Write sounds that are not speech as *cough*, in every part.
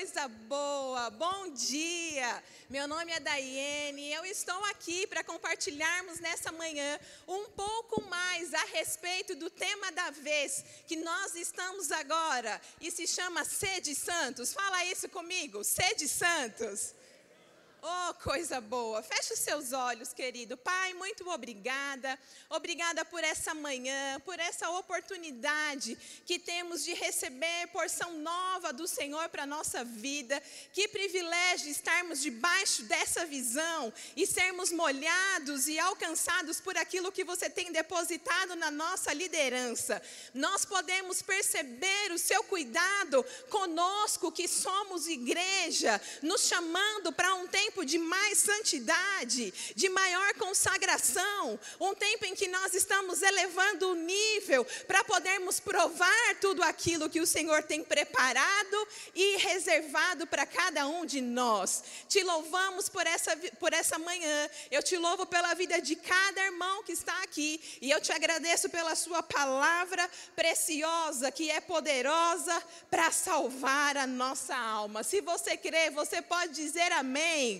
coisa boa! Bom dia! Meu nome é Daiane e eu estou aqui para compartilharmos nessa manhã um pouco mais a respeito do tema da vez que nós estamos agora e se chama Sede Santos. Fala isso comigo, Sede Santos. Oh, coisa boa. Feche os seus olhos, querido. Pai, muito obrigada. Obrigada por essa manhã, por essa oportunidade que temos de receber porção nova do Senhor para nossa vida. Que privilégio estarmos debaixo dessa visão e sermos molhados e alcançados por aquilo que você tem depositado na nossa liderança. Nós podemos perceber o seu cuidado conosco, que somos igreja, nos chamando para um tempo tempo de mais santidade, de maior consagração, um tempo em que nós estamos elevando o nível para podermos provar tudo aquilo que o Senhor tem preparado e reservado para cada um de nós. Te louvamos por essa, por essa manhã, eu te louvo pela vida de cada irmão que está aqui e eu te agradeço pela Sua palavra preciosa, que é poderosa para salvar a nossa alma. Se você crê, você pode dizer amém.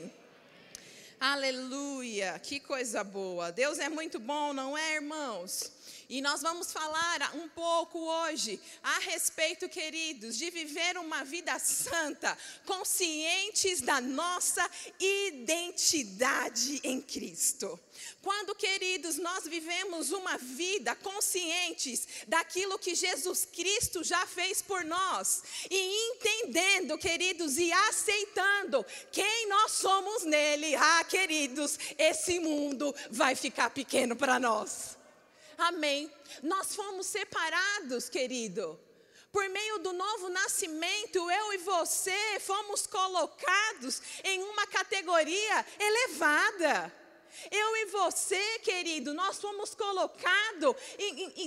Aleluia, que coisa boa. Deus é muito bom, não é, irmãos? E nós vamos falar um pouco hoje a respeito, queridos, de viver uma vida santa, conscientes da nossa identidade em Cristo. Quando, queridos, nós vivemos uma vida conscientes daquilo que Jesus Cristo já fez por nós, e entendendo, queridos, e aceitando quem nós somos nele, ah, queridos, esse mundo vai ficar pequeno para nós. Amém. Nós fomos separados, querido. Por meio do novo nascimento, eu e você fomos colocados em uma categoria elevada. Eu e você, querido, nós fomos colocados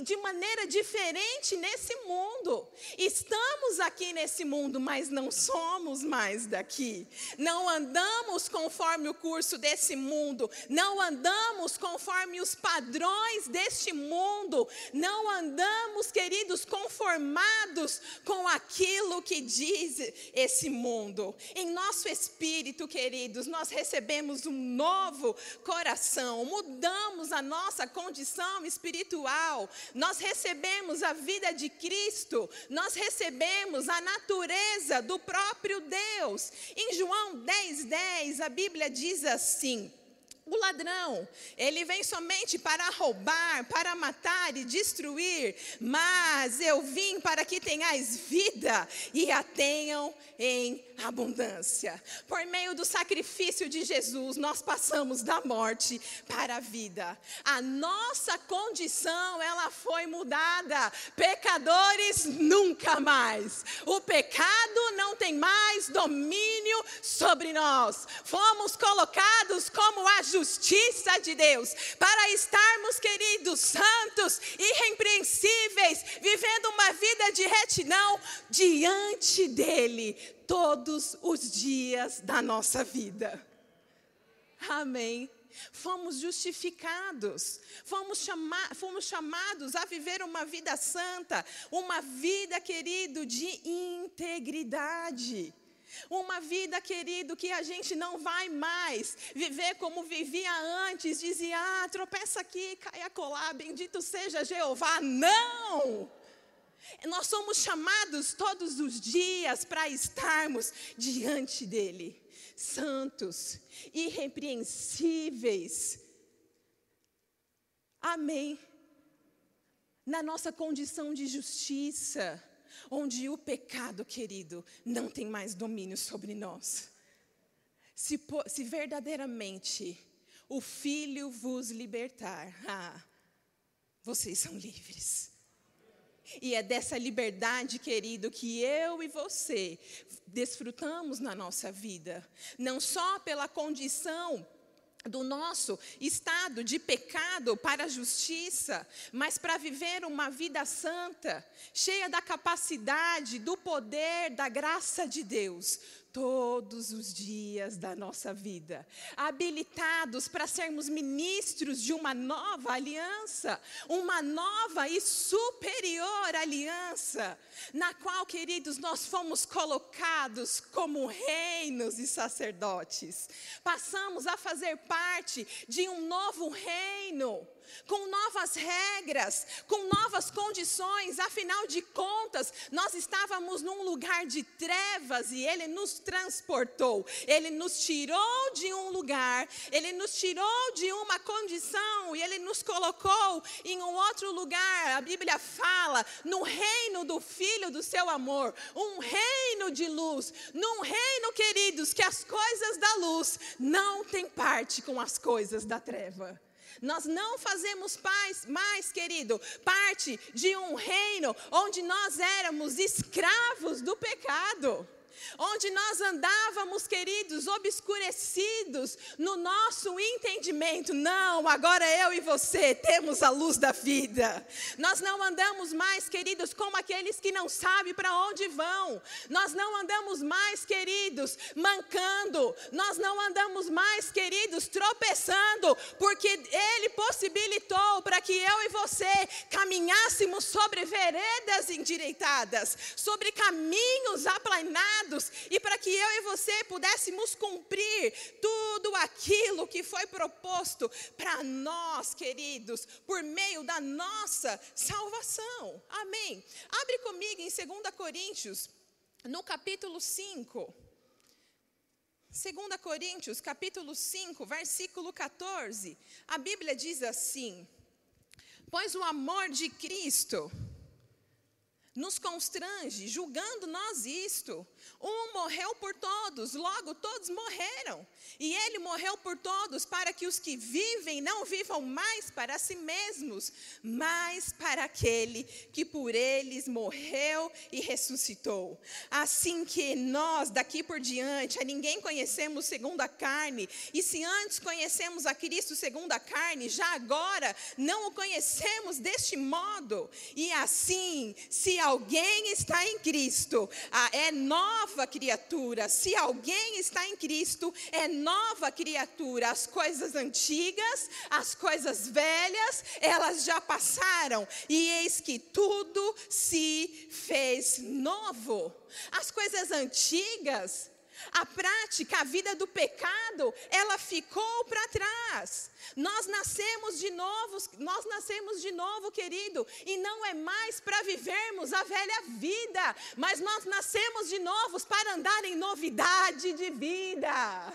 de maneira diferente nesse mundo. Estamos aqui nesse mundo, mas não somos mais daqui. Não andamos conforme o curso desse mundo. Não andamos conforme os padrões deste mundo. Não andamos, queridos, conformados com aquilo que diz esse mundo. Em nosso espírito, queridos, nós recebemos um novo coração coração, mudamos a nossa condição espiritual, nós recebemos a vida de Cristo, nós recebemos a natureza do próprio Deus. Em João 10, 10, a Bíblia diz assim. O ladrão, ele vem somente para roubar, para matar e destruir, mas eu vim para que tenhais vida e a tenham em abundância. Por meio do sacrifício de Jesus, nós passamos da morte para a vida. A nossa condição, ela foi mudada. Pecadores nunca mais. O pecado não tem mais domínio sobre nós. Fomos colocados como a justiça de Deus para estarmos, queridos, santos, irrepreensíveis, vivendo uma vida de retidão diante dele todos os dias da nossa vida. Amém. Fomos justificados, fomos, chama fomos chamados a viver uma vida santa, uma vida, querido, de integridade. Uma vida, querido, que a gente não vai mais viver como vivia antes, dizia, ah, tropeça aqui, cai a colar, bendito seja Jeová. Não! Nós somos chamados todos os dias para estarmos diante dEle, santos, irrepreensíveis. Amém. Na nossa condição de justiça, onde o pecado, querido, não tem mais domínio sobre nós. Se, se verdadeiramente o Filho vos libertar, ah, vocês são livres. E é dessa liberdade, querido, que eu e você desfrutamos na nossa vida. Não só pela condição do nosso estado de pecado para a justiça, mas para viver uma vida santa, cheia da capacidade, do poder, da graça de Deus. Todos os dias da nossa vida, habilitados para sermos ministros de uma nova aliança, uma nova e superior aliança, na qual, queridos, nós fomos colocados como reinos e sacerdotes. Passamos a fazer parte de um novo reino com novas regras, com novas condições, afinal de contas, nós estávamos num lugar de trevas e Ele nos transportou, Ele nos tirou de um lugar, Ele nos tirou de uma condição e Ele nos colocou em um outro lugar. A Bíblia fala no reino do Filho do seu amor, um reino de luz, num reino, queridos, que as coisas da luz não têm parte com as coisas da treva. Nós não fazemos paz, mais, querido, parte de um reino onde nós éramos escravos do pecado onde nós andávamos, queridos, obscurecidos no nosso entendimento. Não, agora eu e você temos a luz da vida. Nós não andamos mais, queridos, como aqueles que não sabem para onde vão. Nós não andamos mais, queridos, mancando. Nós não andamos mais, queridos, tropeçando, porque Ele possibilitou para que eu e você caminhássemos sobre veredas endireitadas, sobre caminhos aplanados e para que eu e você pudéssemos cumprir tudo aquilo que foi proposto para nós, queridos, por meio da nossa salvação. Amém. Abre comigo em 2 Coríntios, no capítulo 5. 2 Coríntios, capítulo 5, versículo 14. A Bíblia diz assim: Pois o amor de Cristo nos constrange, julgando nós isto. Um morreu por todos, logo todos morreram. E ele morreu por todos, para que os que vivem não vivam mais para si mesmos, mas para aquele que por eles morreu e ressuscitou. Assim que nós, daqui por diante, a ninguém conhecemos segundo a carne, e se antes conhecemos a Cristo segundo a carne, já agora não o conhecemos deste modo. E assim, se alguém está em Cristo, é nova criatura. Se alguém está em Cristo, é nova criatura. As coisas antigas, as coisas velhas, elas já passaram, e eis que tudo se fez novo. As coisas antigas, a prática, a vida do pecado, ela ficou para trás. Nós nascemos de novo, nós nascemos de novo, querido, e não é mais para vivermos a velha vida, mas nós nascemos de novos para andar em novidade de vida.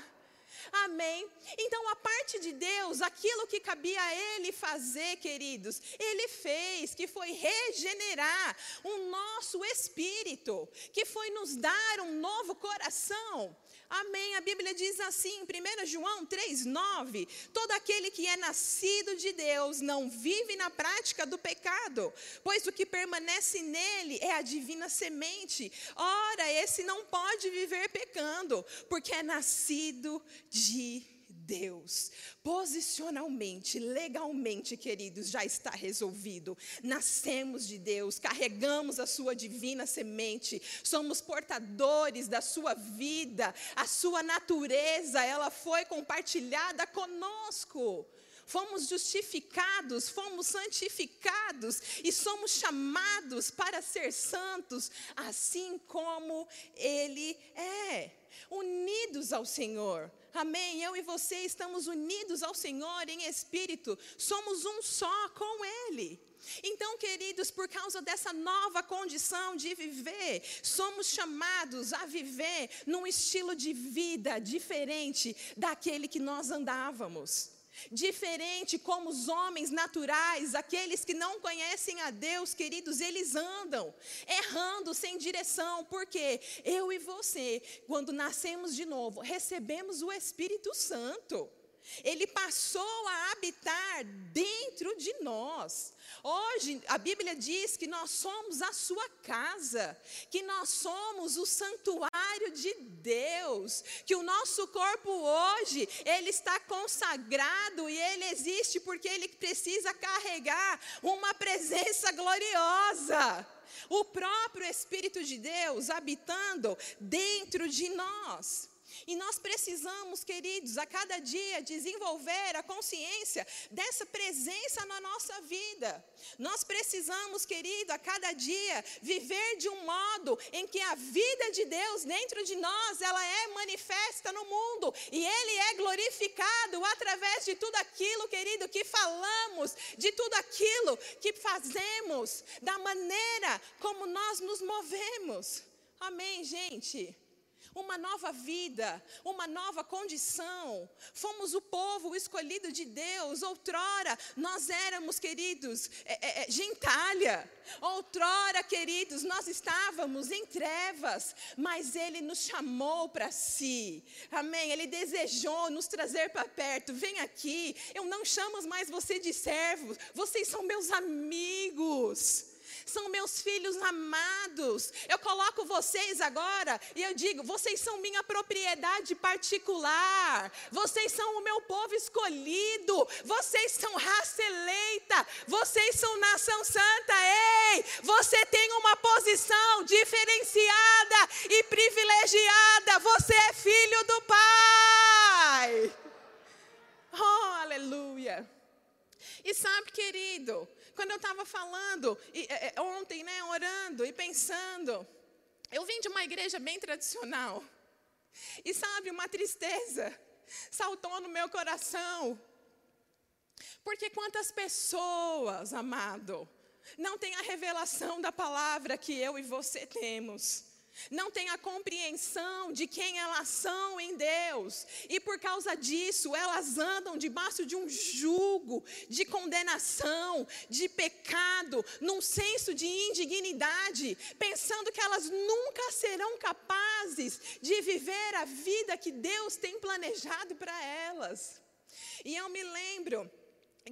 Amém? Então, a parte de Deus, aquilo que cabia a Ele fazer, queridos, Ele fez, que foi regenerar o nosso espírito, que foi nos dar um novo coração. Amém. A Bíblia diz assim, 1 João 3,9: Todo aquele que é nascido de Deus não vive na prática do pecado, pois o que permanece nele é a divina semente. Ora, esse não pode viver pecando, porque é nascido de Deus. Posicionalmente, legalmente, queridos, já está resolvido. Nascemos de Deus, carregamos a sua divina semente, somos portadores da sua vida, a sua natureza, ela foi compartilhada conosco fomos justificados, fomos santificados e somos chamados para ser santos, assim como Ele é, unidos ao Senhor. Amém. Eu e você estamos unidos ao Senhor em espírito, somos um só com Ele. Então, queridos, por causa dessa nova condição de viver, somos chamados a viver num estilo de vida diferente daquele que nós andávamos. Diferente como os homens naturais, aqueles que não conhecem a Deus, queridos, eles andam errando sem direção, porque eu e você, quando nascemos de novo, recebemos o Espírito Santo. Ele passou a habitar dentro de nós. Hoje, a Bíblia diz que nós somos a sua casa, que nós somos o santuário de Deus, que o nosso corpo hoje, ele está consagrado e ele existe porque ele precisa carregar uma presença gloriosa. o próprio Espírito de Deus habitando dentro de nós. E nós precisamos, queridos, a cada dia desenvolver a consciência dessa presença na nossa vida. Nós precisamos, querido, a cada dia viver de um modo em que a vida de Deus dentro de nós, ela é manifesta no mundo e ele é glorificado através de tudo aquilo, querido, que falamos, de tudo aquilo que fazemos, da maneira como nós nos movemos. Amém, gente uma nova vida, uma nova condição. Fomos o povo escolhido de Deus. Outrora nós éramos, queridos, é, é, é, gentalha. Outrora, queridos, nós estávamos em trevas, mas Ele nos chamou para si. Amém? Ele desejou nos trazer para perto. Vem aqui. Eu não chamo mais você de servos. Vocês são meus amigos são meus filhos amados. Eu coloco vocês agora e eu digo: vocês são minha propriedade particular, vocês são o meu povo escolhido, vocês são raça eleita, vocês são nação santa. Ei, você tem uma posição diferenciada e privilegiada, você é filho do Pai. Oh, aleluia. E sabe, querido, quando eu estava falando e, é, é, ontem, né, orando e pensando, eu vim de uma igreja bem tradicional. E sabe, uma tristeza saltou no meu coração. Porque quantas pessoas, amado, não têm a revelação da palavra que eu e você temos não têm a compreensão de quem elas são em Deus, e por causa disso elas andam debaixo de um jugo de condenação, de pecado, num senso de indignidade, pensando que elas nunca serão capazes de viver a vida que Deus tem planejado para elas. E eu me lembro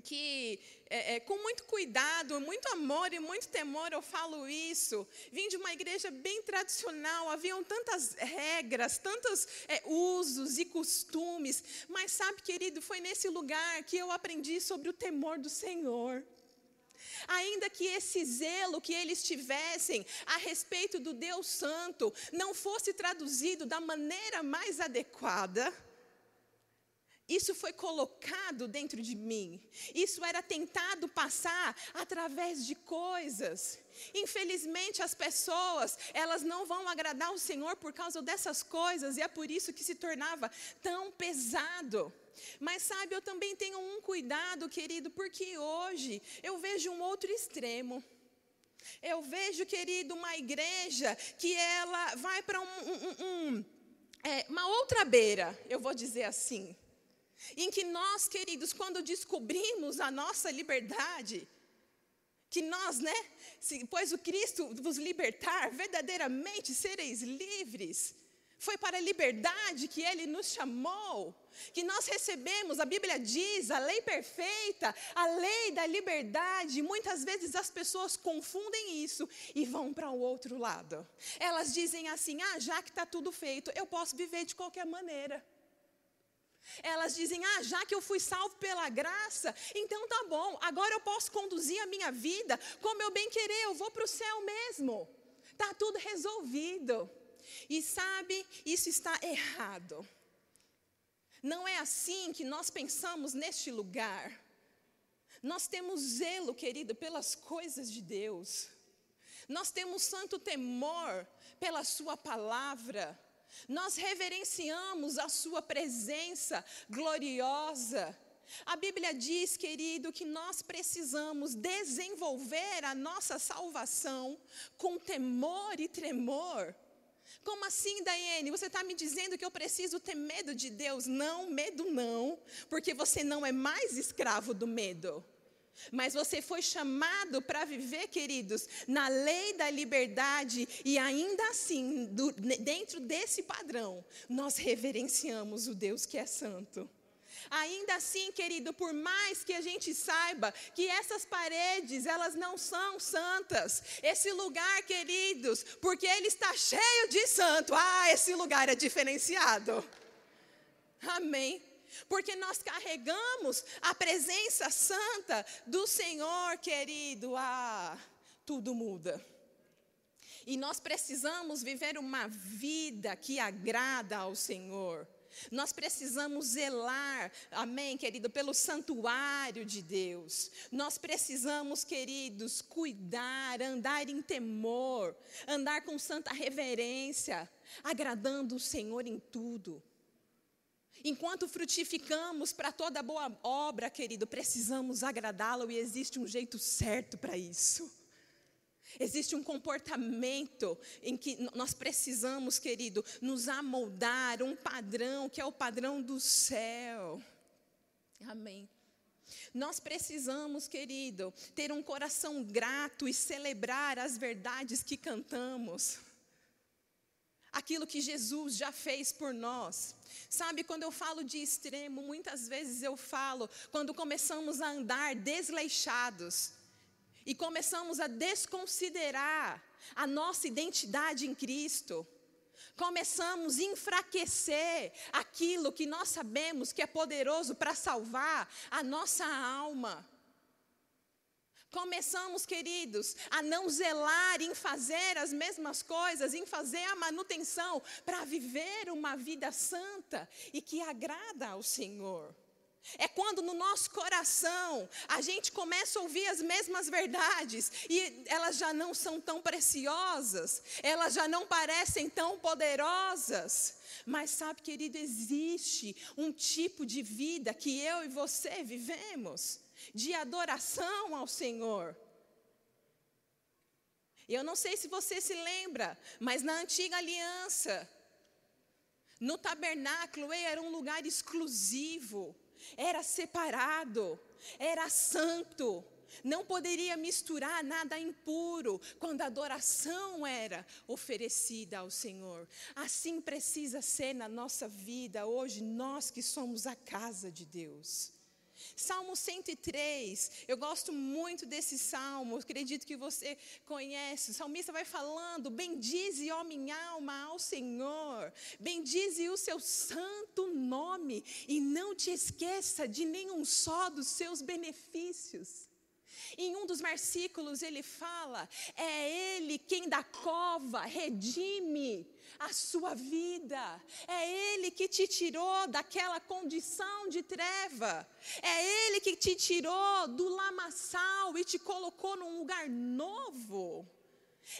que é, é, com muito cuidado, muito amor e muito temor eu falo isso. Vim de uma igreja bem tradicional, haviam tantas regras, tantos é, usos e costumes, mas sabe, querido, foi nesse lugar que eu aprendi sobre o temor do Senhor. Ainda que esse zelo que eles tivessem a respeito do Deus Santo não fosse traduzido da maneira mais adequada, isso foi colocado dentro de mim. Isso era tentado passar através de coisas. Infelizmente, as pessoas, elas não vão agradar o Senhor por causa dessas coisas, e é por isso que se tornava tão pesado. Mas sabe, eu também tenho um cuidado, querido, porque hoje eu vejo um outro extremo. Eu vejo, querido, uma igreja que ela vai para um, um, um, é, uma outra beira, eu vou dizer assim em que nós, queridos, quando descobrimos a nossa liberdade, que nós, né, se, pois o Cristo vos libertar, verdadeiramente sereis livres. Foi para a liberdade que Ele nos chamou, que nós recebemos, a Bíblia diz, a lei perfeita, a lei da liberdade. Muitas vezes as pessoas confundem isso e vão para o outro lado. Elas dizem assim: ah, já que está tudo feito, eu posso viver de qualquer maneira. Elas dizem: ah, já que eu fui salvo pela graça, então tá bom, agora eu posso conduzir a minha vida como eu bem querer, eu vou para o céu mesmo. Está tudo resolvido. E sabe, isso está errado. Não é assim que nós pensamos neste lugar. Nós temos zelo, querido, pelas coisas de Deus. Nós temos santo temor pela Sua palavra. Nós reverenciamos a Sua presença gloriosa. A Bíblia diz, querido, que nós precisamos desenvolver a nossa salvação com temor e tremor. Como assim, Daiane? Você está me dizendo que eu preciso ter medo de Deus? Não, medo não, porque você não é mais escravo do medo. Mas você foi chamado para viver, queridos, na lei da liberdade, e ainda assim, do, dentro desse padrão, nós reverenciamos o Deus que é santo. Ainda assim, querido, por mais que a gente saiba que essas paredes, elas não são santas, esse lugar, queridos, porque ele está cheio de santo, ah, esse lugar é diferenciado. Amém porque nós carregamos a presença santa do Senhor, querido. Ah, tudo muda. E nós precisamos viver uma vida que agrada ao Senhor. Nós precisamos zelar, amém, querido, pelo santuário de Deus. Nós precisamos, queridos, cuidar, andar em temor, andar com santa reverência, agradando o Senhor em tudo. Enquanto frutificamos para toda boa obra, querido, precisamos agradá-lo e existe um jeito certo para isso. Existe um comportamento em que nós precisamos, querido, nos amoldar um padrão que é o padrão do céu. Amém. Nós precisamos, querido, ter um coração grato e celebrar as verdades que cantamos. Aquilo que Jesus já fez por nós. Sabe, quando eu falo de extremo, muitas vezes eu falo quando começamos a andar desleixados e começamos a desconsiderar a nossa identidade em Cristo, começamos a enfraquecer aquilo que nós sabemos que é poderoso para salvar a nossa alma. Começamos, queridos, a não zelar em fazer as mesmas coisas, em fazer a manutenção para viver uma vida santa e que agrada ao Senhor. É quando no nosso coração a gente começa a ouvir as mesmas verdades e elas já não são tão preciosas, elas já não parecem tão poderosas. Mas sabe, querido, existe um tipo de vida que eu e você vivemos, de adoração ao Senhor. Eu não sei se você se lembra, mas na antiga aliança, no tabernáculo era um lugar exclusivo era separado, era santo, não poderia misturar nada impuro quando a adoração era oferecida ao Senhor. Assim precisa ser na nossa vida hoje, nós que somos a casa de Deus. Salmo 103, eu gosto muito desse salmo, acredito que você conhece. O salmista vai falando: Bendize, ó minha alma, ao Senhor, bendize o seu santo nome, e não te esqueça de nenhum só dos seus benefícios. Em um dos versículos ele fala: É Ele quem da cova redime a sua vida. É Ele que te tirou daquela condição de treva. É Ele que te tirou do lamaçal e te colocou num lugar novo.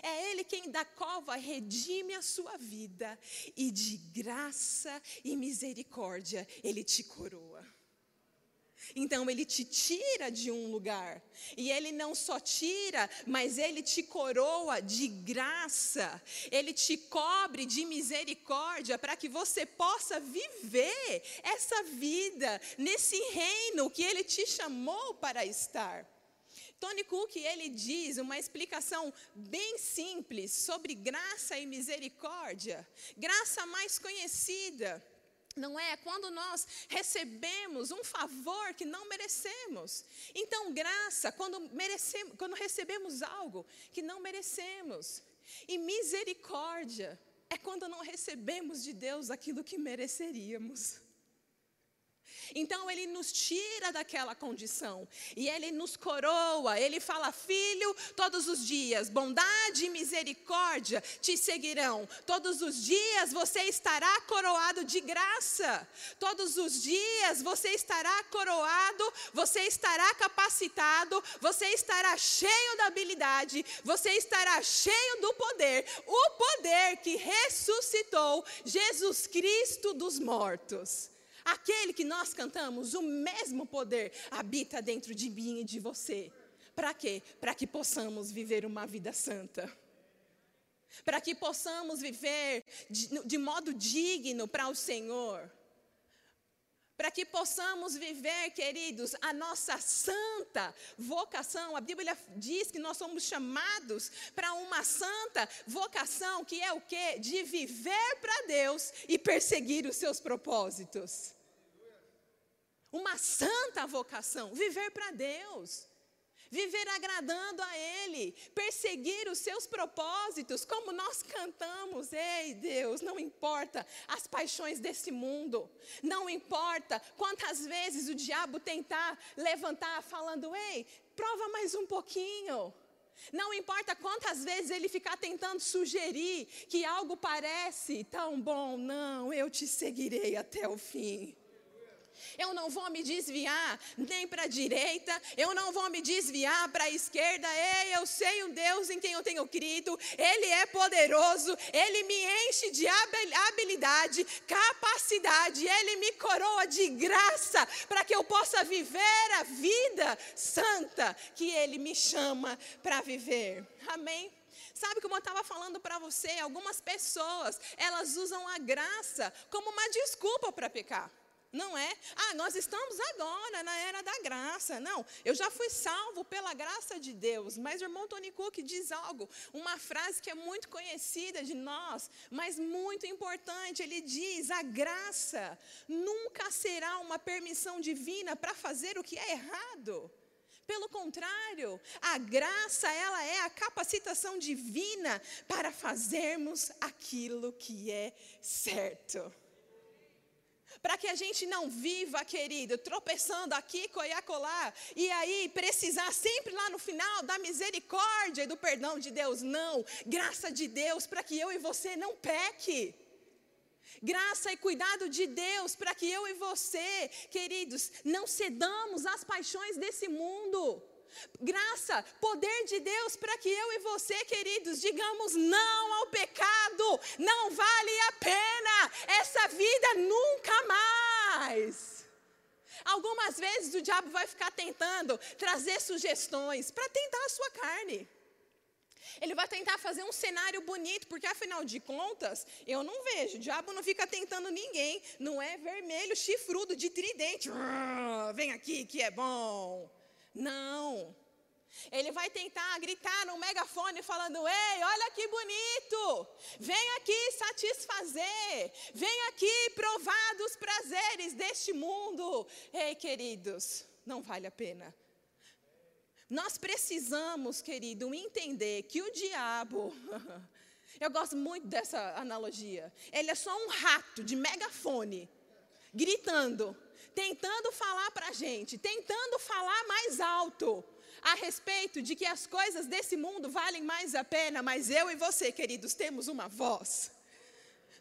É Ele quem da cova redime a sua vida e de graça e misericórdia Ele te coroa. Então ele te tira de um lugar. E ele não só tira, mas ele te coroa de graça. Ele te cobre de misericórdia para que você possa viver essa vida nesse reino que ele te chamou para estar. Tony Cook, ele diz uma explicação bem simples sobre graça e misericórdia. Graça mais conhecida não é? Quando nós recebemos um favor que não merecemos. Então, graça, quando, merecemos, quando recebemos algo que não merecemos. E misericórdia é quando não recebemos de Deus aquilo que mereceríamos. Então ele nos tira daquela condição e ele nos coroa. Ele fala: Filho, todos os dias, bondade e misericórdia te seguirão. Todos os dias você estará coroado de graça. Todos os dias você estará coroado, você estará capacitado, você estará cheio da habilidade, você estará cheio do poder o poder que ressuscitou Jesus Cristo dos mortos. Aquele que nós cantamos, o mesmo poder habita dentro de mim e de você. Para quê? Para que possamos viver uma vida santa. Para que possamos viver de, de modo digno para o Senhor. Para que possamos viver, queridos, a nossa santa vocação. A Bíblia diz que nós somos chamados para uma santa vocação, que é o quê? De viver para Deus e perseguir os seus propósitos uma santa vocação, viver para Deus, viver agradando a Ele, perseguir os seus propósitos, como nós cantamos, ei Deus, não importa as paixões desse mundo, não importa quantas vezes o diabo tentar levantar falando, ei, prova mais um pouquinho. Não importa quantas vezes ele ficar tentando sugerir que algo parece tão bom, não, eu te seguirei até o fim eu não vou me desviar nem para a direita, eu não vou me desviar para a esquerda. Ei, eu sei um Deus em quem eu tenho crido, Ele é poderoso, Ele me enche de habilidade, capacidade, Ele me coroa de graça para que eu possa viver a vida santa que Ele me chama para viver. Amém? Sabe como eu estava falando para você, algumas pessoas, elas usam a graça como uma desculpa para pecar. Não é, ah, nós estamos agora na era da graça. Não, eu já fui salvo pela graça de Deus. Mas o irmão Tony Cook diz algo, uma frase que é muito conhecida de nós, mas muito importante. Ele diz: a graça nunca será uma permissão divina para fazer o que é errado. Pelo contrário, a graça ela é a capacitação divina para fazermos aquilo que é certo para que a gente não viva, querido, tropeçando aqui, coiacolá, e aí precisar sempre lá no final da misericórdia e do perdão de Deus. Não, graça de Deus para que eu e você não peque. Graça e cuidado de Deus para que eu e você, queridos, não cedamos às paixões desse mundo. Graça, poder de Deus para que eu e você, queridos, digamos não ao pecado, não vale a pena, essa vida nunca mais. Algumas vezes o diabo vai ficar tentando trazer sugestões para tentar a sua carne. Ele vai tentar fazer um cenário bonito, porque afinal de contas, eu não vejo, o diabo não fica tentando ninguém, não é vermelho, chifrudo, de tridente. Vem aqui que é bom. Não. Ele vai tentar gritar no megafone falando: Ei, olha que bonito! Vem aqui satisfazer, vem aqui provar dos prazeres deste mundo. Ei, queridos, não vale a pena. Nós precisamos, querido, entender que o diabo, *laughs* eu gosto muito dessa analogia, ele é só um rato de megafone, gritando tentando falar para a gente, tentando falar mais alto a respeito de que as coisas desse mundo valem mais a pena, mas eu e você, queridos, temos uma voz.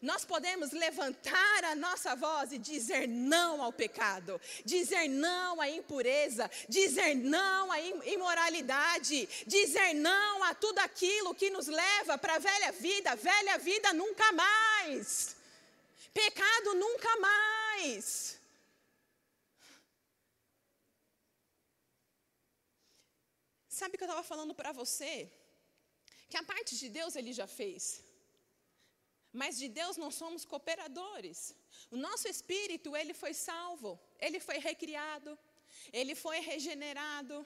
Nós podemos levantar a nossa voz e dizer não ao pecado, dizer não à impureza, dizer não à imoralidade, dizer não a tudo aquilo que nos leva para a velha vida, velha vida nunca mais, pecado nunca mais. Sabe que eu estava falando para você? Que a parte de Deus ele já fez. Mas de Deus nós somos cooperadores. O nosso espírito, ele foi salvo, ele foi recriado, ele foi regenerado.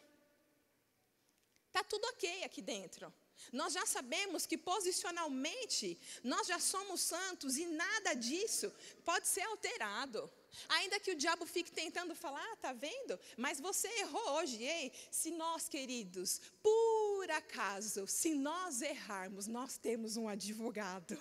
Tá tudo OK aqui dentro. Nós já sabemos que posicionalmente nós já somos santos e nada disso pode ser alterado. Ainda que o diabo fique tentando falar, ah, tá vendo? Mas você errou hoje, ei. Se nós, queridos, por acaso, se nós errarmos, nós temos um advogado.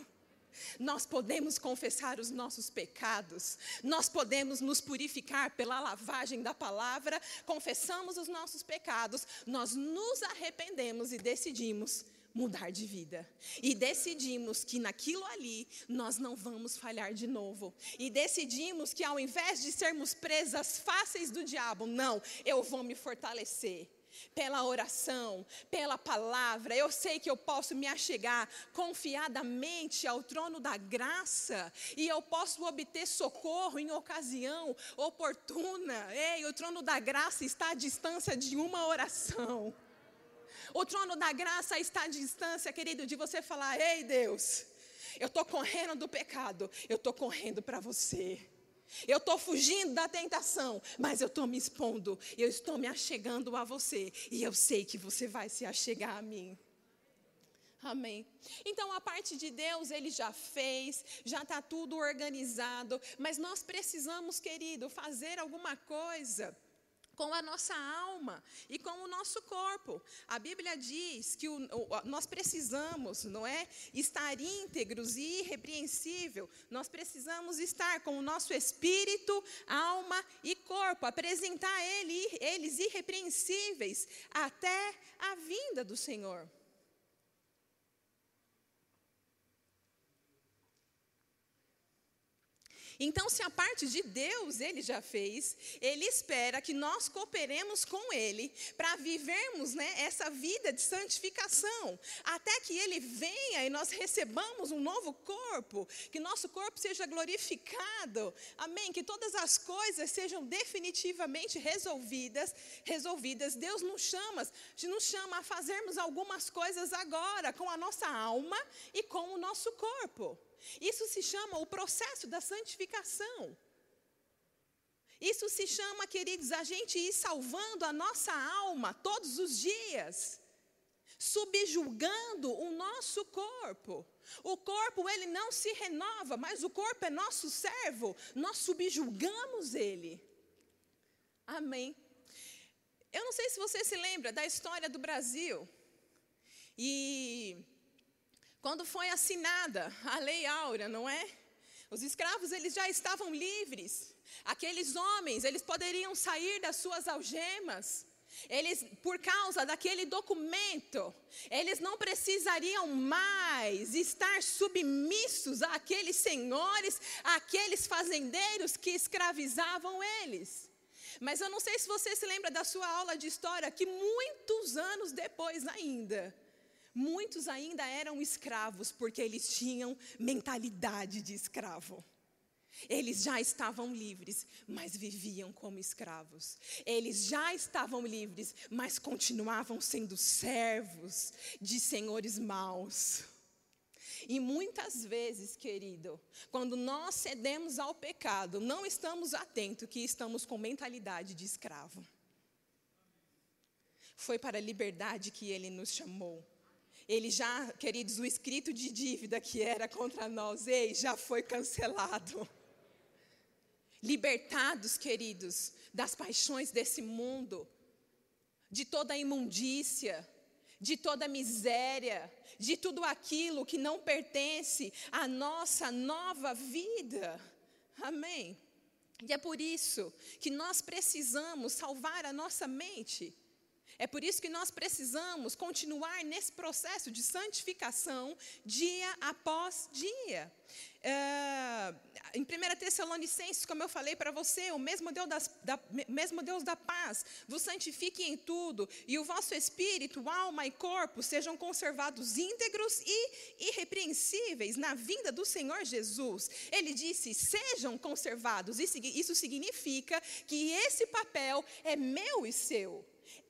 Nós podemos confessar os nossos pecados, nós podemos nos purificar pela lavagem da palavra, confessamos os nossos pecados, nós nos arrependemos e decidimos mudar de vida. E decidimos que naquilo ali nós não vamos falhar de novo. E decidimos que ao invés de sermos presas fáceis do diabo, não, eu vou me fortalecer. Pela oração, pela palavra, eu sei que eu posso me achegar confiadamente ao trono da graça e eu posso obter socorro em ocasião oportuna. Ei, o trono da graça está à distância de uma oração. O trono da graça está à distância, querido, de você falar: Ei, Deus, eu estou correndo do pecado, eu estou correndo para você. Eu estou fugindo da tentação, mas eu estou me expondo, eu estou me achegando a você, e eu sei que você vai se achegar a mim. Amém. Então a parte de Deus ele já fez, já está tudo organizado, mas nós precisamos, querido, fazer alguma coisa com a nossa alma e com o nosso corpo. A Bíblia diz que o, o, nós precisamos, não é, estar íntegros e irrepreensível. Nós precisamos estar com o nosso espírito, alma e corpo, apresentar ele, eles irrepreensíveis até a vinda do Senhor. Então, se a parte de Deus ele já fez, ele espera que nós cooperemos com ele para vivermos né, essa vida de santificação, até que ele venha e nós recebamos um novo corpo, que nosso corpo seja glorificado. Amém? Que todas as coisas sejam definitivamente resolvidas, resolvidas. Deus nos chama, nos chama a fazermos algumas coisas agora com a nossa alma e com o nosso corpo. Isso se chama o processo da santificação. Isso se chama, queridos, a gente ir salvando a nossa alma todos os dias, subjugando o nosso corpo. O corpo, ele não se renova, mas o corpo é nosso servo, nós subjugamos ele. Amém. Eu não sei se você se lembra da história do Brasil. E quando foi assinada a Lei Áurea, não é? Os escravos eles já estavam livres. Aqueles homens, eles poderiam sair das suas algemas. Eles, por causa daquele documento, eles não precisariam mais estar submissos àqueles senhores, àqueles fazendeiros que escravizavam eles. Mas eu não sei se você se lembra da sua aula de história, que muitos anos depois ainda, Muitos ainda eram escravos porque eles tinham mentalidade de escravo. Eles já estavam livres, mas viviam como escravos. Eles já estavam livres, mas continuavam sendo servos de senhores maus. E muitas vezes, querido, quando nós cedemos ao pecado, não estamos atentos que estamos com mentalidade de escravo. Foi para a liberdade que ele nos chamou ele já, queridos, o escrito de dívida que era contra nós, ei, já foi cancelado. Libertados, queridos, das paixões desse mundo, de toda a imundícia, de toda miséria, de tudo aquilo que não pertence à nossa nova vida. Amém. E é por isso que nós precisamos salvar a nossa mente. É por isso que nós precisamos continuar nesse processo de santificação dia após dia. É, em 1 Tessalonicenses, como eu falei para você, o mesmo Deus, das, da, mesmo Deus da paz vos santifique em tudo, e o vosso espírito, alma e corpo sejam conservados íntegros e irrepreensíveis na vinda do Senhor Jesus. Ele disse: sejam conservados. Isso significa que esse papel é meu e seu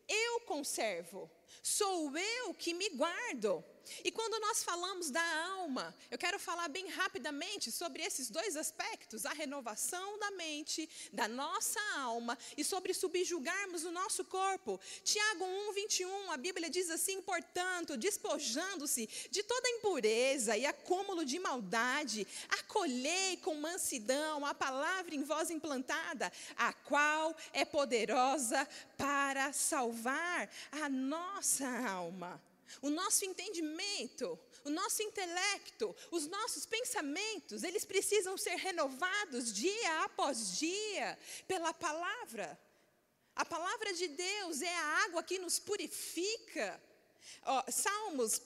eu conservo, sou eu que me guardo. E quando nós falamos da alma, eu quero falar bem rapidamente sobre esses dois aspectos: a renovação da mente, da nossa alma e sobre subjugarmos o nosso corpo. Tiago 1, 21, a Bíblia diz assim: portanto, despojando-se de toda impureza e acúmulo de maldade, acolhei com mansidão a palavra em vós implantada, a qual é poderosa para salvar a nossa alma o nosso entendimento, o nosso intelecto, os nossos pensamentos, eles precisam ser renovados dia após dia pela palavra. A palavra de Deus é a água que nos purifica. Salmos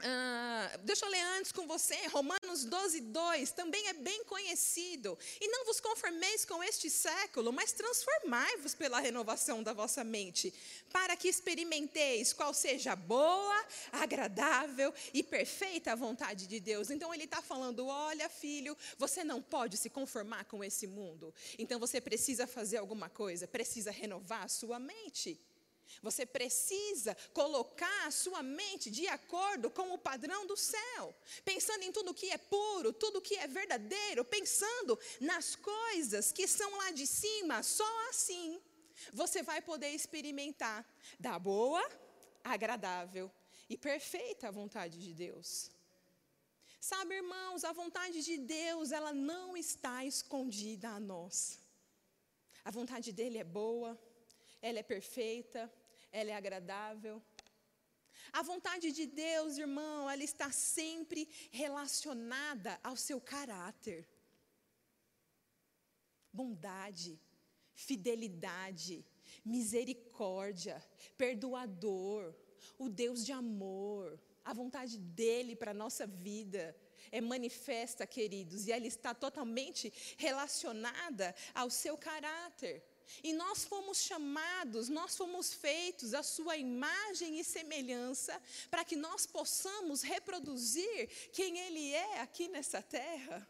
Uh, deixa eu ler antes com você, Romanos 12, 2, também é bem conhecido. E não vos conformeis com este século, mas transformai-vos pela renovação da vossa mente, para que experimenteis qual seja boa, agradável e perfeita a vontade de Deus. Então ele está falando: olha, filho, você não pode se conformar com esse mundo. Então você precisa fazer alguma coisa, precisa renovar a sua mente. Você precisa colocar a sua mente de acordo com o padrão do céu, pensando em tudo que é puro, tudo que é verdadeiro, pensando nas coisas que são lá de cima, só assim você vai poder experimentar da boa, agradável e perfeita vontade de Deus. Sabe, irmãos, a vontade de Deus, ela não está escondida a nós. A vontade dele é boa, ela é perfeita, ela é agradável. A vontade de Deus, irmão, ela está sempre relacionada ao seu caráter. Bondade, fidelidade, misericórdia, perdoador, o Deus de amor, a vontade dele para a nossa vida é manifesta, queridos, e ela está totalmente relacionada ao seu caráter. E nós fomos chamados, nós fomos feitos à sua imagem e semelhança, para que nós possamos reproduzir quem Ele é aqui nessa terra.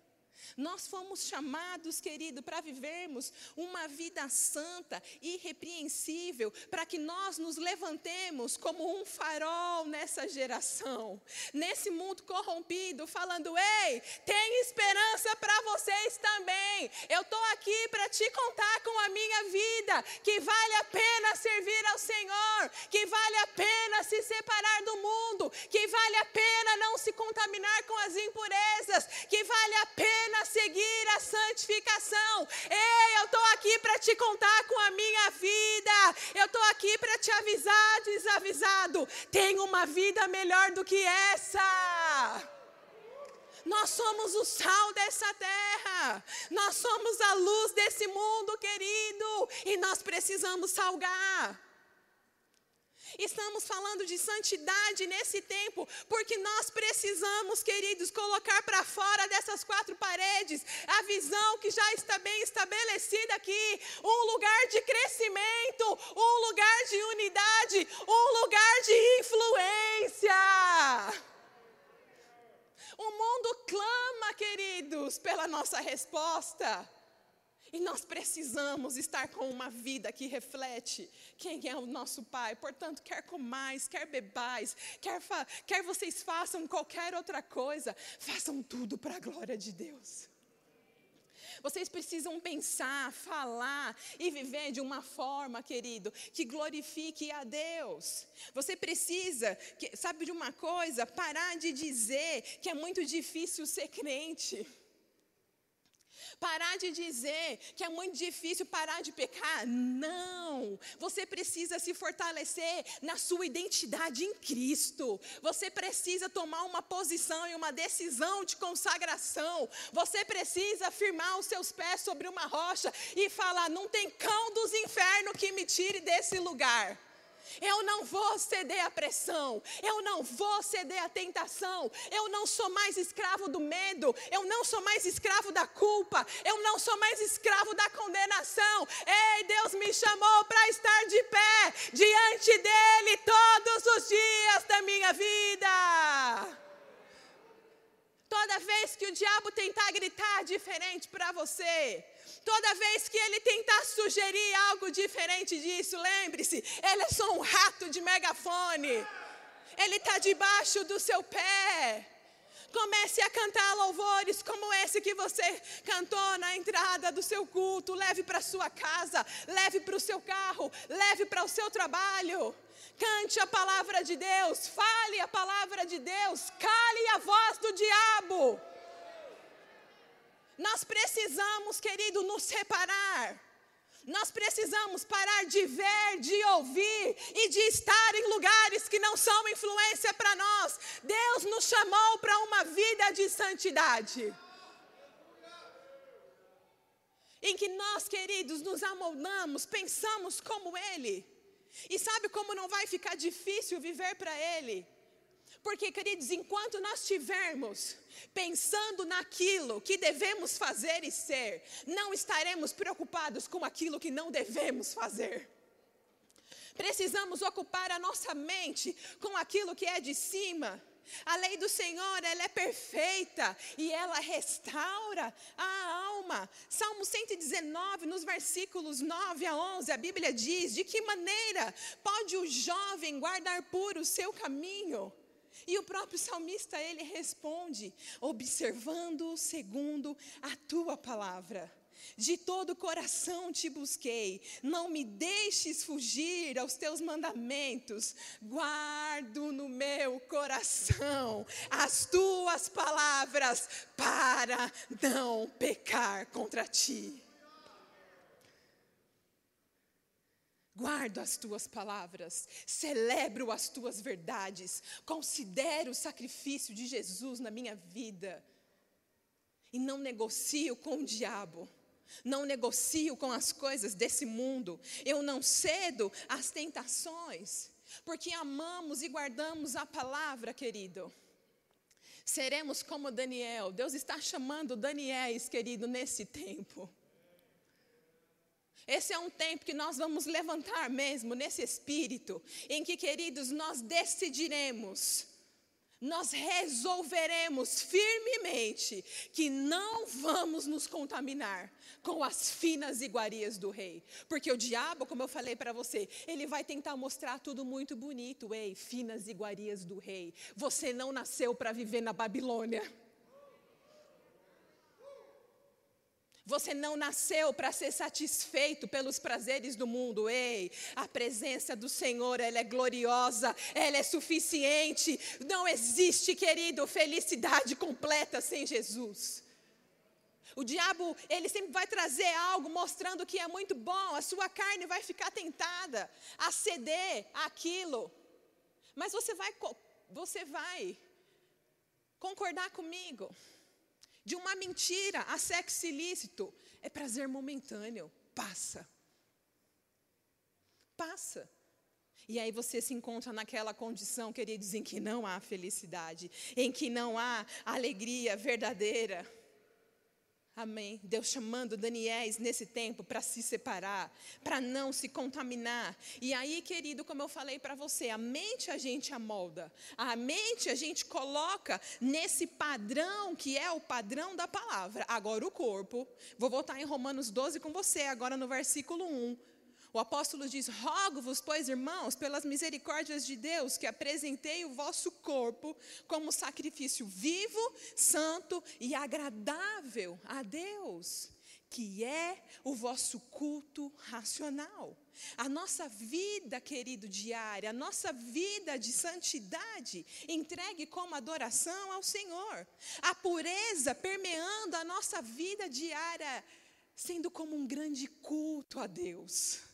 Nós fomos chamados, querido, para vivermos uma vida santa, irrepreensível, para que nós nos levantemos como um farol nessa geração, nesse mundo corrompido, falando: ei, tem esperança para vocês também. Eu estou aqui para te contar com a minha vida que vale a pena servir ao Senhor, que vale a pena se separar do mundo, que vale a pena não se contaminar com as impurezas, que vale a pena pena seguir a santificação. Ei, eu estou aqui para te contar com a minha vida. Eu estou aqui para te avisar, desavisado. Tem uma vida melhor do que essa. Nós somos o sal dessa terra. Nós somos a luz desse mundo, querido. E nós precisamos salgar. Estamos falando de santidade nesse tempo, porque nós precisamos, queridos, colocar para fora dessas quatro paredes a visão que já está bem estabelecida aqui um lugar de crescimento, um lugar de unidade, um lugar de influência. O mundo clama, queridos, pela nossa resposta. E nós precisamos estar com uma vida que reflete quem é o nosso Pai. Portanto, quer comais, quer bebais, quer, quer vocês façam qualquer outra coisa, façam tudo para a glória de Deus. Vocês precisam pensar, falar e viver de uma forma, querido, que glorifique a Deus. Você precisa, que, sabe de uma coisa? Parar de dizer que é muito difícil ser crente. Parar de dizer que é muito difícil parar de pecar. Não. Você precisa se fortalecer na sua identidade em Cristo. Você precisa tomar uma posição e uma decisão de consagração. Você precisa firmar os seus pés sobre uma rocha e falar: não tem cão dos infernos que me tire desse lugar. Eu não vou ceder à pressão. Eu não vou ceder à tentação. Eu não sou mais escravo do medo. Eu não sou mais escravo da culpa. Eu não sou mais escravo da condenação. Ei, Deus me chamou para estar de pé diante dEle todos os dias da minha vida. Toda vez que o diabo tentar gritar diferente para você, Toda vez que ele tentar sugerir algo diferente disso, lembre-se, ele é só um rato de megafone. Ele está debaixo do seu pé. Comece a cantar louvores como esse que você cantou na entrada do seu culto. Leve para sua casa, leve para o seu carro, leve para o seu trabalho. Cante a palavra de Deus, fale a palavra de Deus, cale a voz do diabo. Nós precisamos, querido, nos separar. Nós precisamos parar de ver, de ouvir e de estar em lugares que não são influência para nós. Deus nos chamou para uma vida de santidade. Em que nós, queridos, nos amoldamos, pensamos como Ele. E sabe como não vai ficar difícil viver para Ele? Porque, queridos, enquanto nós estivermos pensando naquilo que devemos fazer e ser, não estaremos preocupados com aquilo que não devemos fazer. Precisamos ocupar a nossa mente com aquilo que é de cima. A lei do Senhor, ela é perfeita e ela restaura a alma. Salmo 119, nos versículos 9 a 11, a Bíblia diz: De que maneira pode o jovem guardar puro o seu caminho? E o próprio salmista ele responde, observando segundo a tua palavra. De todo o coração te busquei, não me deixes fugir aos teus mandamentos, guardo no meu coração as tuas palavras para não pecar contra ti. Guardo as tuas palavras, celebro as tuas verdades, considero o sacrifício de Jesus na minha vida e não negocio com o diabo. Não negocio com as coisas desse mundo. Eu não cedo às tentações, porque amamos e guardamos a palavra, querido. Seremos como Daniel. Deus está chamando Daniéis, querido, nesse tempo. Esse é um tempo que nós vamos levantar mesmo nesse espírito, em que, queridos, nós decidiremos nós resolveremos firmemente que não vamos nos contaminar com as finas iguarias do rei. Porque o diabo, como eu falei para você, ele vai tentar mostrar tudo muito bonito. Ei, finas iguarias do rei. Você não nasceu para viver na Babilônia. Você não nasceu para ser satisfeito pelos prazeres do mundo. Ei, a presença do Senhor, ela é gloriosa, ela é suficiente. Não existe, querido, felicidade completa sem Jesus. O diabo, ele sempre vai trazer algo mostrando que é muito bom, a sua carne vai ficar tentada a ceder aquilo. Mas você vai você vai concordar comigo? De uma mentira a sexo ilícito é prazer momentâneo, passa. Passa. E aí você se encontra naquela condição, queridos, em que não há felicidade, em que não há alegria verdadeira. Amém. Deus chamando Daniéis nesse tempo para se separar, para não se contaminar. E aí, querido, como eu falei para você, a mente a gente amolda, a mente a gente coloca nesse padrão que é o padrão da palavra. Agora, o corpo, vou voltar em Romanos 12 com você, agora no versículo 1. O apóstolo diz: Rogo-vos, pois, irmãos, pelas misericórdias de Deus, que apresentei o vosso corpo como sacrifício vivo, santo e agradável a Deus, que é o vosso culto racional. A nossa vida, querido, diária, a nossa vida de santidade, entregue como adoração ao Senhor. A pureza permeando a nossa vida diária, sendo como um grande culto a Deus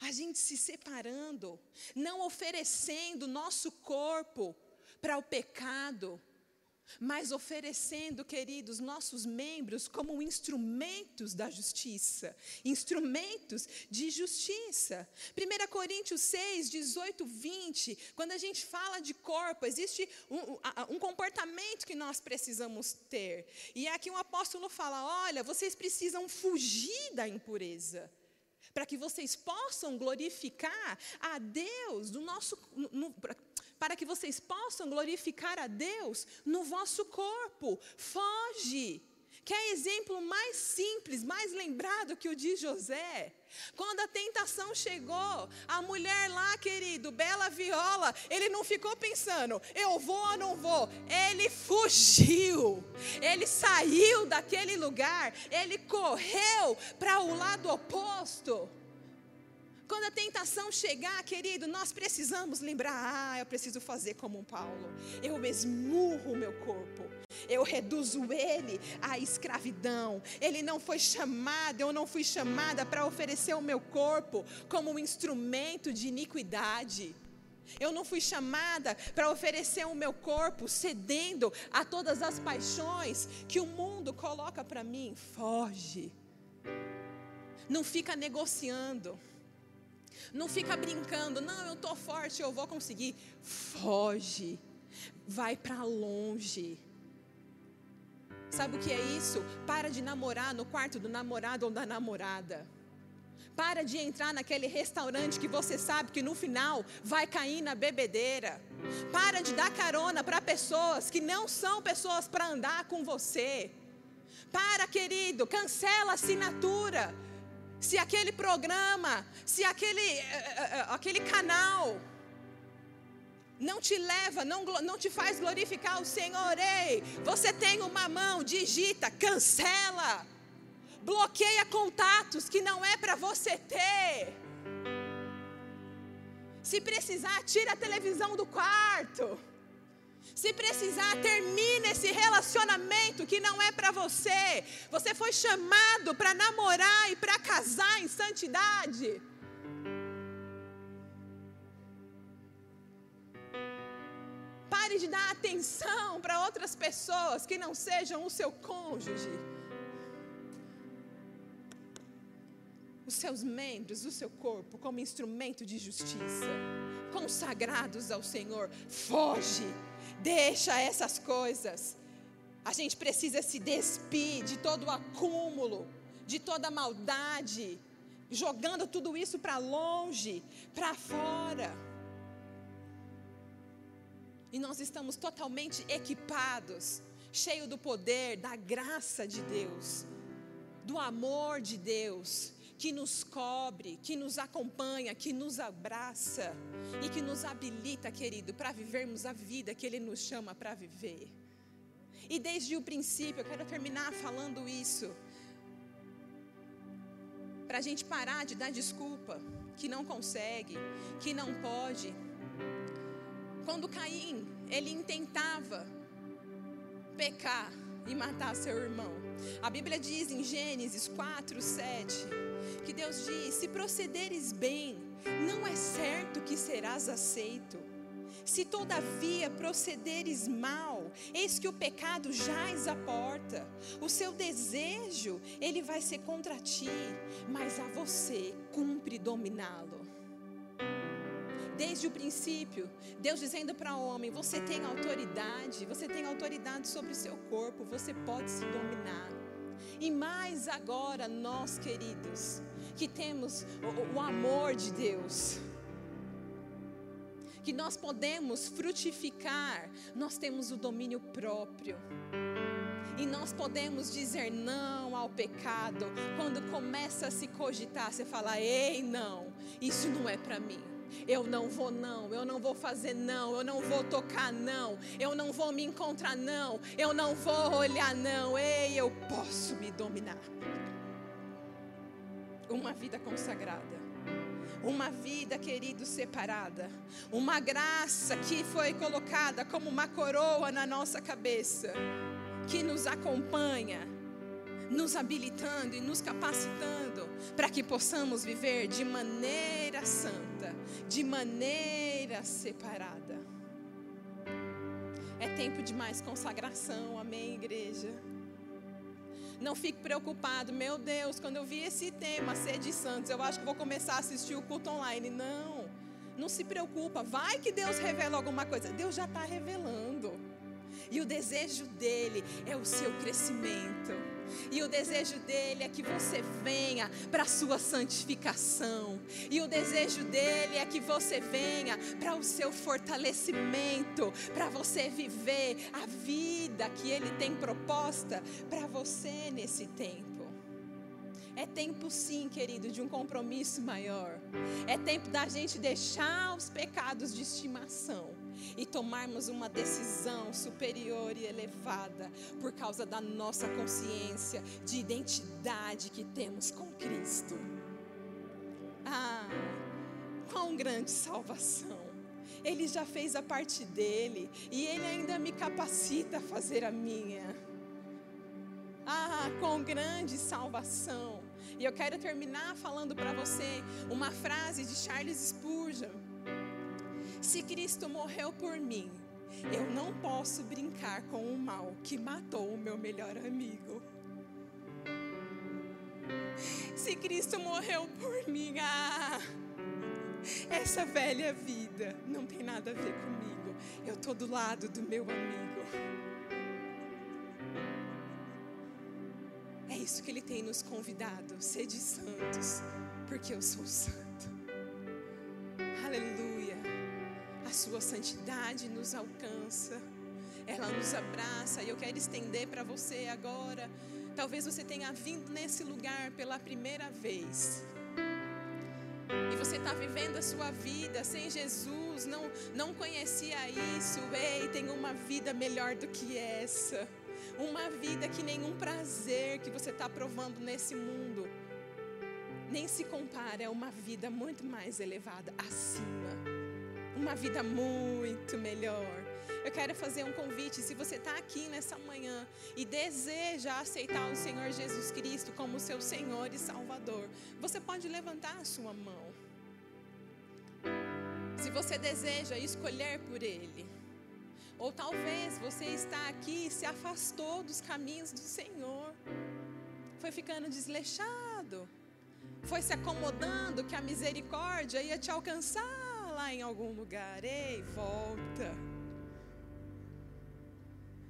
a gente se separando, não oferecendo nosso corpo para o pecado, mas oferecendo, queridos, nossos membros como instrumentos da justiça, instrumentos de justiça. 1 Coríntios 6, 18, 20, quando a gente fala de corpo, existe um, um comportamento que nós precisamos ter. E aqui um apóstolo fala: olha, vocês precisam fugir da impureza para que vocês possam glorificar a Deus do nosso no, para que vocês possam glorificar a Deus no vosso corpo. Foge. Quer exemplo mais simples, mais lembrado que o de José? Quando a tentação chegou, a mulher lá, querido, Bela Viola, ele não ficou pensando, eu vou ou não vou. Ele fugiu, ele saiu daquele lugar, ele correu para o lado oposto. Quando a tentação chegar, querido, nós precisamos lembrar: ah, eu preciso fazer como um Paulo. Eu esmurro o meu corpo. Eu reduzo ele à escravidão. Ele não foi chamado, eu não fui chamada para oferecer o meu corpo como um instrumento de iniquidade. Eu não fui chamada para oferecer o meu corpo cedendo a todas as paixões que o mundo coloca para mim. Foge. Não fica negociando. Não fica brincando, não, eu estou forte, eu vou conseguir. Foge, vai para longe. Sabe o que é isso? Para de namorar no quarto do namorado ou da namorada. Para de entrar naquele restaurante que você sabe que no final vai cair na bebedeira. Para de dar carona para pessoas que não são pessoas para andar com você. Para, querido, cancela a assinatura se aquele programa, se aquele, uh, uh, aquele canal não te leva, não, não te faz glorificar o Senhor, ei, você tem uma mão, digita, cancela, bloqueia contatos que não é para você ter. Se precisar, tira a televisão do quarto. Se precisar, termine esse relacionamento que não é para você. Você foi chamado para namorar e para casar em santidade. Pare de dar atenção para outras pessoas que não sejam o seu cônjuge, os seus membros, o seu corpo, como instrumento de justiça, consagrados ao Senhor. Foge deixa essas coisas. A gente precisa se despir de todo o acúmulo, de toda a maldade, jogando tudo isso para longe, para fora. E nós estamos totalmente equipados, cheio do poder, da graça de Deus, do amor de Deus, que nos cobre, que nos acompanha, que nos abraça e que nos habilita, querido, para vivermos a vida que Ele nos chama para viver. E desde o princípio, eu quero terminar falando isso, para a gente parar de dar desculpa, que não consegue, que não pode quando Caim, ele intentava pecar e matar seu irmão. A Bíblia diz em Gênesis 4, 7, que Deus diz: Se procederes bem, não é certo que serás aceito. Se todavia procederes mal, eis que o pecado jaz à porta. O seu desejo, ele vai ser contra ti, mas a você cumpre dominá-lo desde o princípio, Deus dizendo para o homem: você tem autoridade, você tem autoridade sobre o seu corpo, você pode se dominar. E mais agora, nós queridos, que temos o, o amor de Deus, que nós podemos frutificar, nós temos o domínio próprio. E nós podemos dizer não ao pecado. Quando começa a se cogitar, você fala: ei, não, isso não é para mim. Eu não vou, não. Eu não vou fazer, não. Eu não vou tocar, não. Eu não vou me encontrar, não. Eu não vou olhar, não. Ei, eu posso me dominar. Uma vida consagrada. Uma vida, querido, separada. Uma graça que foi colocada como uma coroa na nossa cabeça. Que nos acompanha nos habilitando e nos capacitando para que possamos viver de maneira santa, de maneira separada. É tempo de mais consagração, amém, igreja? Não fique preocupado, meu Deus, quando eu vi esse tema, sede santos, eu acho que vou começar a assistir o culto online. Não, não se preocupa, vai que Deus revela alguma coisa. Deus já está revelando. E o desejo dele é o seu crescimento. E o desejo dele é que você venha para a sua santificação. E o desejo dele é que você venha para o seu fortalecimento, para você viver a vida que ele tem proposta para você nesse tempo. É tempo sim, querido, de um compromisso maior. É tempo da gente deixar os pecados de estimação e tomarmos uma decisão superior e elevada por causa da nossa consciência de identidade que temos com Cristo. Ah, quão grande salvação! Ele já fez a parte dele e ele ainda me capacita a fazer a minha. Ah, quão grande salvação! E eu quero terminar falando para você uma frase de Charles Spurgeon se Cristo morreu por mim, eu não posso brincar com o mal que matou o meu melhor amigo. Se Cristo morreu por mim, ah, essa velha vida não tem nada a ver comigo. Eu estou do lado do meu amigo. É isso que Ele tem nos convidado, sede santos, porque eu sou santo. Sua santidade nos alcança, ela nos abraça. E eu quero estender para você agora. Talvez você tenha vindo nesse lugar pela primeira vez. E você está vivendo a sua vida sem Jesus, não, não conhecia isso. Ei, tem uma vida melhor do que essa. Uma vida que nenhum prazer que você está provando nesse mundo nem se compara. É uma vida muito mais elevada, acima uma vida muito melhor. Eu quero fazer um convite. Se você está aqui nessa manhã e deseja aceitar o Senhor Jesus Cristo como seu Senhor e Salvador, você pode levantar a sua mão. Se você deseja escolher por Ele, Ou talvez você está aqui e se afastou dos caminhos do Senhor. Foi ficando desleixado. Foi se acomodando que a misericórdia ia te alcançar lá em algum lugar. Ei, volta.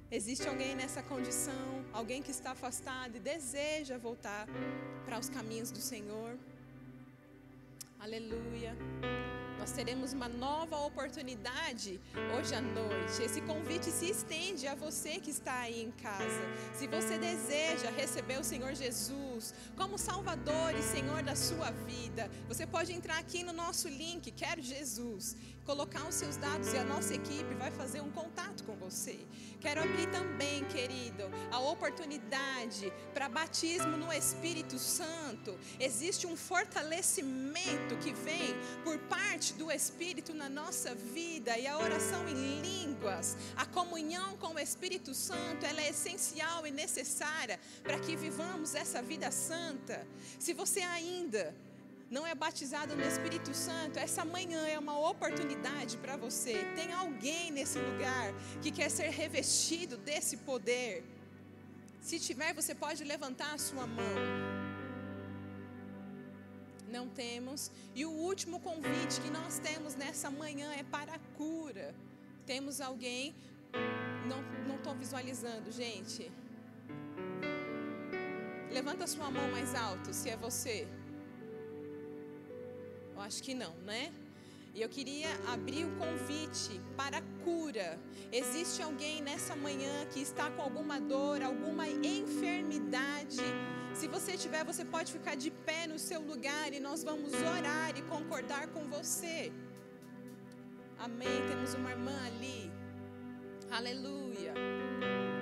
Existe alguém nessa condição, alguém que está afastado e deseja voltar para os caminhos do Senhor. Aleluia. Nós teremos uma nova oportunidade hoje à noite. Esse convite se estende a você que está aí em casa. Se você deseja receber o Senhor Jesus como Salvador e Senhor da sua vida, você pode entrar aqui no nosso link, Quero Jesus, colocar os seus dados e a nossa equipe vai fazer um contato com você. Quero abrir também, querido, a oportunidade para batismo no Espírito Santo. Existe um fortalecimento que vem por parte do Espírito na nossa vida e a oração em línguas, a comunhão com o Espírito Santo, ela é essencial e necessária para que vivamos essa vida santa. Se você ainda não é batizado no Espírito Santo, essa manhã é uma oportunidade para você. Tem alguém nesse lugar que quer ser revestido desse poder? Se tiver, você pode levantar a sua mão. Não temos. E o último convite que nós temos nessa manhã é para a cura. Temos alguém. Não estou visualizando, gente. Levanta sua mão mais alto, se é você. Eu acho que não, né? E eu queria abrir o convite para cura. Existe alguém nessa manhã que está com alguma dor, alguma enfermidade? Se você tiver, você pode ficar de pé no seu lugar e nós vamos orar e concordar com você. Amém. Temos uma irmã ali. Aleluia.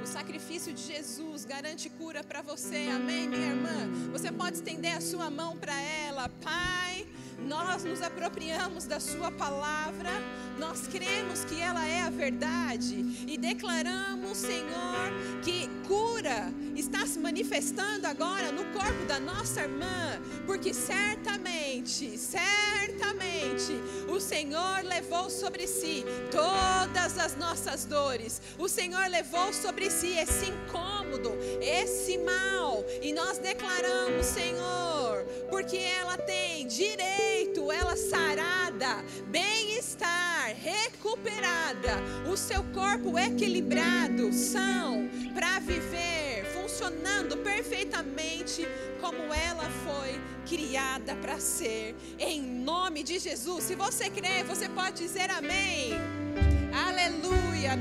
O sacrifício de Jesus garante cura para você. Amém, minha irmã. Você pode estender a sua mão para ela. Pai, nós nos apropriamos da Sua palavra, nós cremos que ela é a verdade e declaramos, Senhor, que cura está se manifestando agora no corpo da nossa irmã, porque certamente, certamente, o Senhor levou sobre si todas as nossas dores, o Senhor levou sobre si esse incômodo, esse mal, e nós declaramos, Porque ela tem direito, ela sarada, bem-estar, recuperada, o seu corpo equilibrado, são para viver, funcionando perfeitamente como ela foi criada para ser, em nome de Jesus. Se você crê, você pode dizer amém. Aleluia.